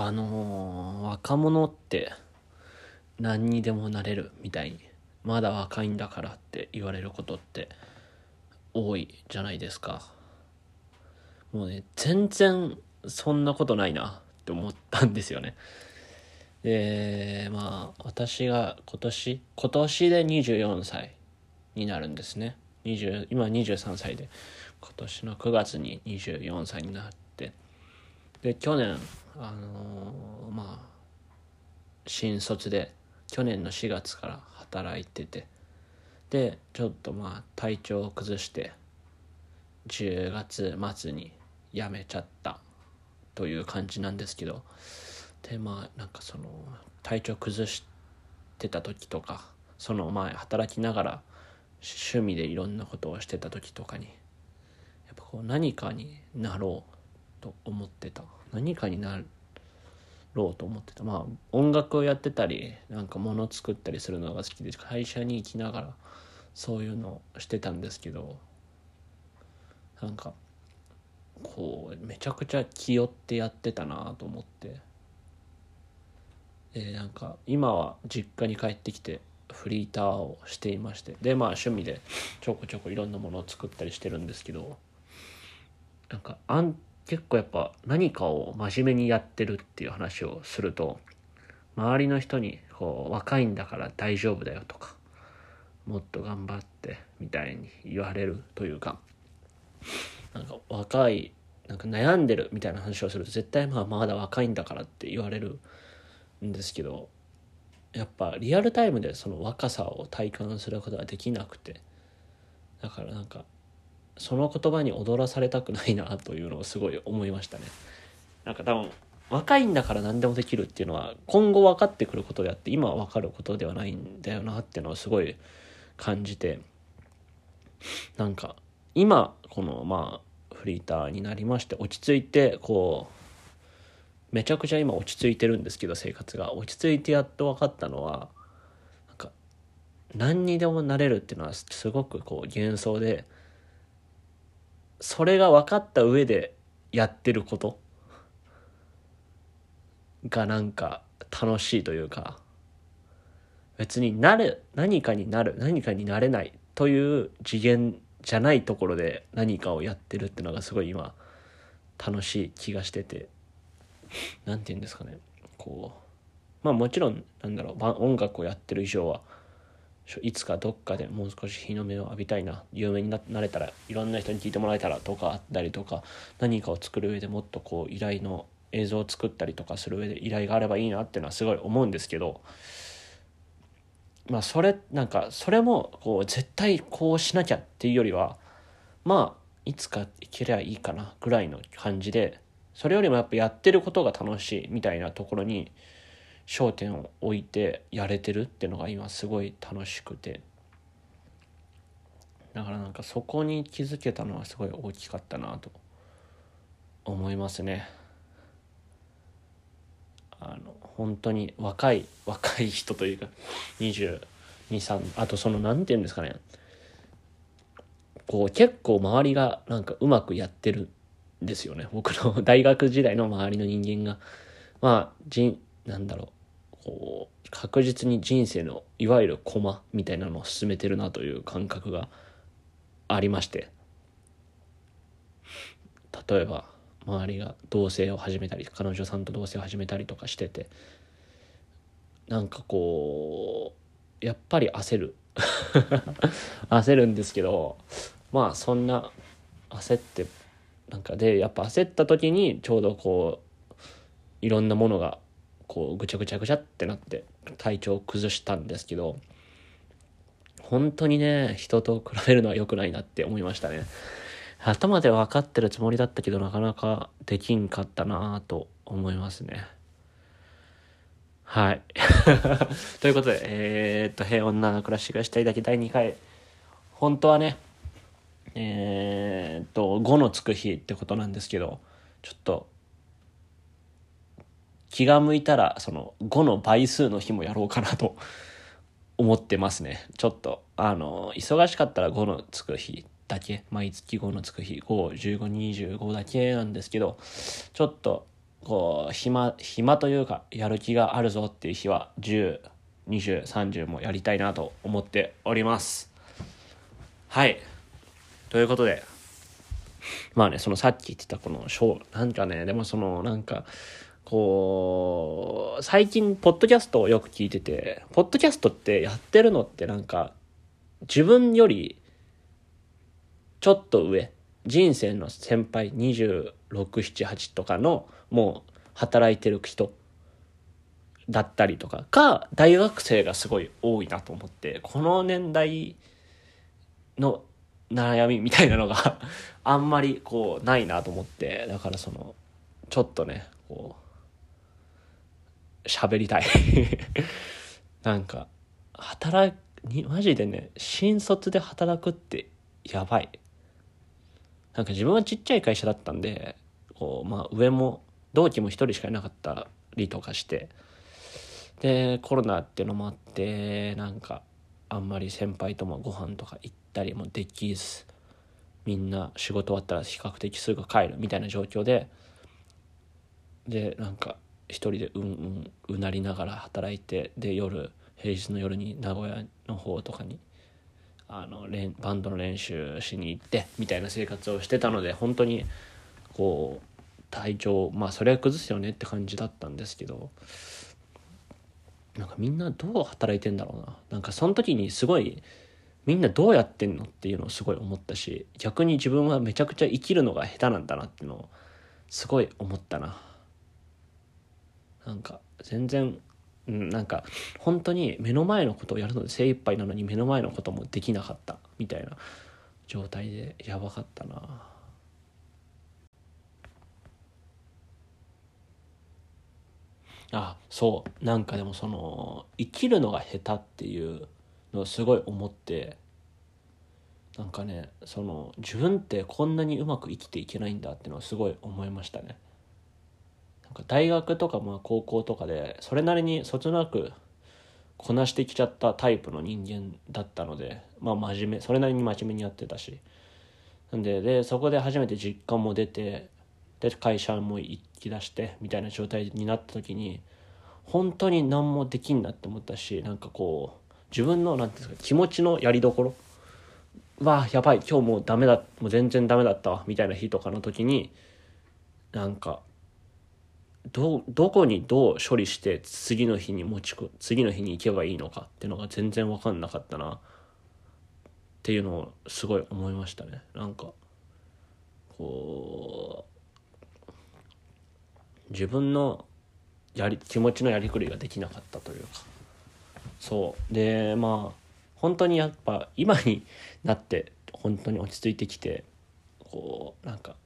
あのー若者って何にでもなれるみたいにまだ若いんだからって言われることって多いじゃないですか。もうね全然そんなことないなって思ったんですよね。でまあ私が今年今年で24歳になるんですね。20今23歳で今年の9月に24歳になって。で去年あのーまあ新卒で去年の4月から働いててでちょっとまあ体調を崩して10月末に辞めちゃったという感じなんですけどでまあなんかその体調崩してた時とかその前働きながら趣味でいろんなことをしてた時とかにやっぱこう何かになろうと思ってた。何かになろうと思ってた。まあ音楽をやってたりなんか物作ったりするのが好きで会社に行きながらそういうのをしてたんですけどなんかこうめちゃくちゃ気負ってやってたなと思って。でなんか今は実家に帰ってきてフリーターをしていましてでまあ趣味でちょこちょこいろんなものを作ったりしてるんですけどなんかあん結構やっぱ何かを真面目にやってるっていう話をすると周りの人にこう若いんだから大丈夫だよとかもっと頑張ってみたいに言われるというかなんか若いなんか悩んでるみたいな話をすると絶対まあまだ若いんだからって言われるんですけどやっぱリアルタイムでその若さを体感することができなくてだからなんかその言葉に踊らされたくないなというのをすごい思いましたね。なんか多分若いんだから何でもできるっていうのは今後分かってくることであって今は分かることではないんだよなっていうのをすごい感じてなんか今このまあフリーターになりまして落ち着いてこうめちゃくちゃ今落ち着いてるんですけど生活が落ち着いてやっと分かったのはなんか何にでもなれるっていうのはすごくこう幻想でそれが分かった上でやってること？がなんか楽しいというか別になる何かになる何かになれないという次元じゃないところで何かをやってるってのがすごい今楽しい気がしてて何て言うんですかね。こうまあもちろんなんだろう音楽をやってる以上はいつかどっかでもう少し日の目を浴びたいな有名になれたらいろんな人に聞いてもらえたらとかあったりとか何かを作る上でもっとこう依頼の映像を作ったりとかする上で依頼があればいいなっていうのはすごい思うんですけどまあそれなんかそれもこう絶対こうしなきゃっていうよりはまあいつかいけりゃいいかなぐらいの感じでそれよりもやっぱやってることが楽しいみたいなところに焦点を置いてやれてるっていうのが今すごい楽しくて。だからなんかそこに気づけたのはすごい大きかったなと思いますね。あの本当に若い若い人というか223あとその何て言うんですかね。こう結構周りがなんかうまくやってるんですよね。僕の大学時代の周りの人間が。まあ人なんだろう。こう確実に人生のいわゆる駒みたいなのを進めてるなという感覚がありまして。例えば周りが同棲を始めたり彼女さんと同棲を始めたりとかしててなんかこうやっぱり焦る。焦るんですけどまあそんな焦ってなんかでやっぱ焦った時にちょうどこういろんなものがこうぐちゃぐちゃぐちゃってなって体調を崩したんですけど本当にね人と比べるのは良くないなって思いましたね。頭で分かってるつもりだったけどなかなかできんかったなぁと思いますね。はい。ということでえー、っと平穏な暮らしがしたいだけ第2回。本当はねえー、っと5のつく日ってことなんですけどちょっと気が向いたらその5の倍数の日もやろうかなと 思ってますね。ちょっとあの忙しかったら5のつく日だけ毎月5のつく日51525だけなんですけどちょっとこう暇暇というかやる気があるぞっていう日は102030もやりたいなと思っております。はい。ということでまあねそのさっき言ってたこのショーなんかねでもそのなんかこう最近ポッドキャストをよく聞いててポッドキャストってやってるのってなんか自分よりちょっと上人生の先輩2678とかのもう働いてる人だったりとかが大学生がすごい多いなと思ってこの年代の悩みみたいなのが あんまりこうないなと思ってだからそのちょっとねこう喋りたい。なんか働にマジでね新卒で働くってやばい。なんか自分はちっちゃい会社だったんでこうまあ上も同期も1人しかいなかったりとかして。でコロナっていうのもあってなんかあんまり先輩ともご飯とか行ったりもできずみんな仕事終わったら比較的すぐ帰るみたいな状況ででなんか一人でうんうんうなりながら働いてで夜平日の夜に名古屋の方とかにあのバンドの練習しに行ってみたいな生活をしてたので本当にこう体調まあそれは崩すよねって感じだったんですけどなんかみんなどう働いてんだろうな。なんかその時にすごいみんなどうやってんのっていうのをすごい思ったし逆に自分はめちゃくちゃ生きるのが下手なんだなっていうのをすごい思ったな。なんか全然うん、なんか本当に目の前のことをやるので精一杯なのに目の前のこともできなかったみたいな状態でやばかったな。あそう。なんかでもその生きるのが下手っていうのをすごい思ってなんかねその自分ってこんなにうまく生きていけないんだっていうのをすごい思いましたね。か大学とかまあ高校とかでそれなりにそつなくこなしてきちゃったタイプの人間だったのでまあ真面目それなりに真面目にやってたし。なんででそこで初めて実家も出てで会社も行き出してみたいな状態になった時に本当に何もできんなって思ったしなんかこう自分の何ていうんですか気持ちのやりどころわやばい今日もうダメだもう全然ダメだったわみたいな日とかの時になんかどどこにどう処理して次の日に持ちく次の日に行けばいいのかっていうのが全然分かんなかったなっていうのをすごい思いましたね。なんかこう自分のやり気持ちのやりくりができなかったというか。そう。でまあ本当にやっぱ今になって本当に落ち着いてきてこうなんか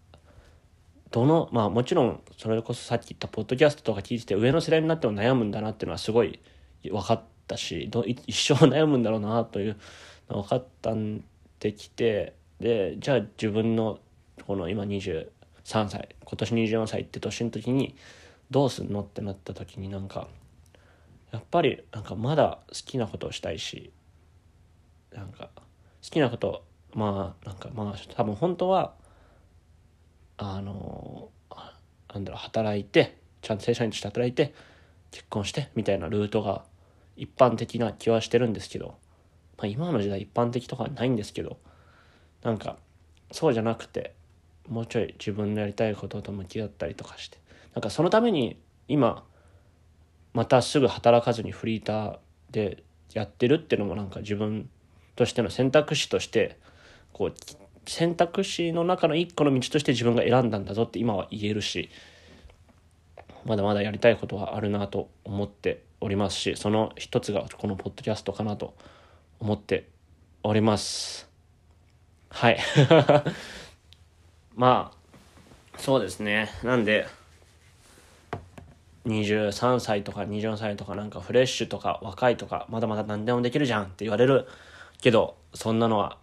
どのまあもちろんそれこそさっき言ったポッドキャストとか聞いてて上の世代になっても悩むんだなっていうのはすごい分かったしど一生悩むんだろうなというの分かったんできてでじゃあ自分のこの今23歳今年24歳って年の時にどうすんのってなった時になんかやっぱりなんかまだ好きなことをしたいしなんか好きなことまあなんかまあ多分本当はあのなんだろう働いてちゃんと正社員として働いて結婚してみたいなルートが一般的な気はしてるんですけど、まあ、今の時代一般的とかはないんですけどなんかそうじゃなくてもうちょい自分のやりたいことと向き合ったりとかしてなんかそのために今またすぐ働かずにフリーターでやってるっていうのもなんか自分としての選択肢としてこう選択肢の中の一個の道として自分が選んだんだぞって今は言えるしまだまだやりたいことはあるなと思っておりますしその一つがこのポッドキャストかなと思っております。はい。まあそうですね。なんで23歳とか24歳とかなんかフレッシュとか若いとかまだまだ何でもできるじゃんって言われるけどそんなのは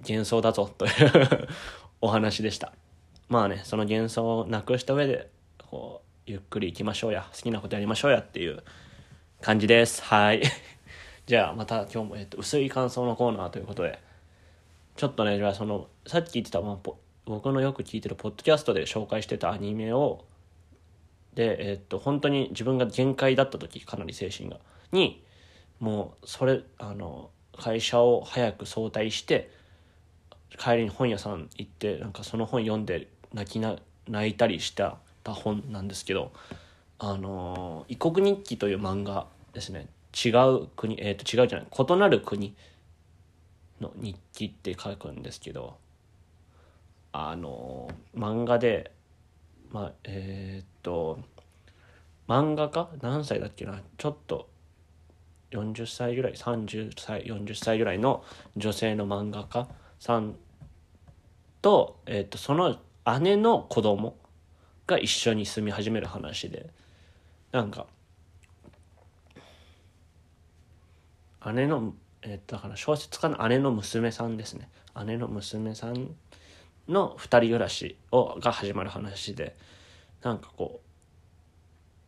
幻想だぞというお話でした。まあねその幻想をなくした上でこうゆっくり行きましょうや好きなことやりましょうやっていう感じです。はい。じゃあまた今日も、えっと、薄い感想のコーナーということで。ちょっとねじゃあそのさっき言ってた、まあ、僕のよく聞いてるポッドキャストで紹介してたアニメをで、え、っと本当に自分が限界だった時かなり精神が。にもうそれあの会社を早く早退して帰りに本屋さん行ってなんかその本読んで泣きな泣いたりした本なんですけど「あの異国日記」という漫画ですね。違う国えっ、ー、と違うじゃない異なる国の日記って書くんですけどあの漫画でまあえっ、と漫画家？何歳だっけな？ちょっと40歳ぐらい30歳40歳ぐらいの女性の漫画家さんと,、えーと、その姉の子供が一緒に住み始める話でなんか姉の、えー、だから小説家の姉の娘さんですね。姉の娘さんの2人暮らしをが始まる話でなんかこ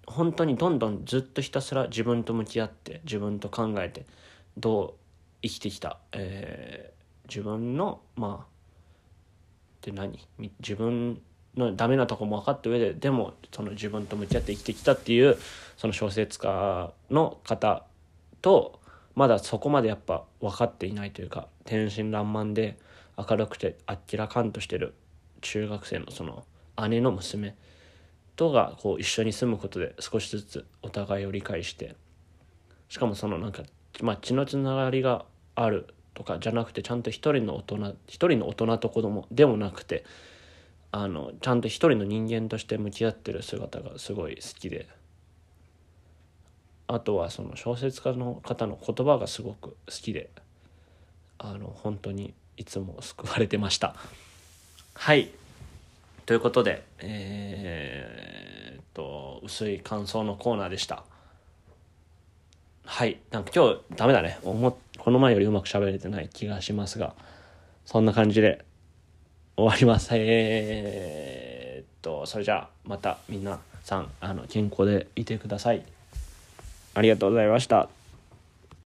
う本当にどんどんずっとひたすら自分と向き合って自分と考えてどう生きてきた、えー、自分のまあって何自分のダメなとこも分かった上ででもその自分と向き合って生きてきたっていうその小説家の方とまだそこまでやっぱ分かっていないというか天真爛漫で明るくてあっけらかんとしてる中学生のその姉の娘とがこう一緒に住むことで少しずつお互いを理解してしかもそのなんか、まあ、血のつながりがあるとかじゃなくてちゃんと一人の大人一人の大人と子供でもなくてあのちゃんと一人の人間として向き合ってる姿がすごい好きであとはその小説家の方の言葉がすごく好きであの本当にいつも救われてました。はいということでえー、っと薄い感想のコーナーでした。はい。なんか今日ダメだね。思この前よりうまく喋れてない気がしますが、そんな感じで終わります。えー、っと、それじゃあまた皆さん、あの、健康でいてください。ありがとうございました。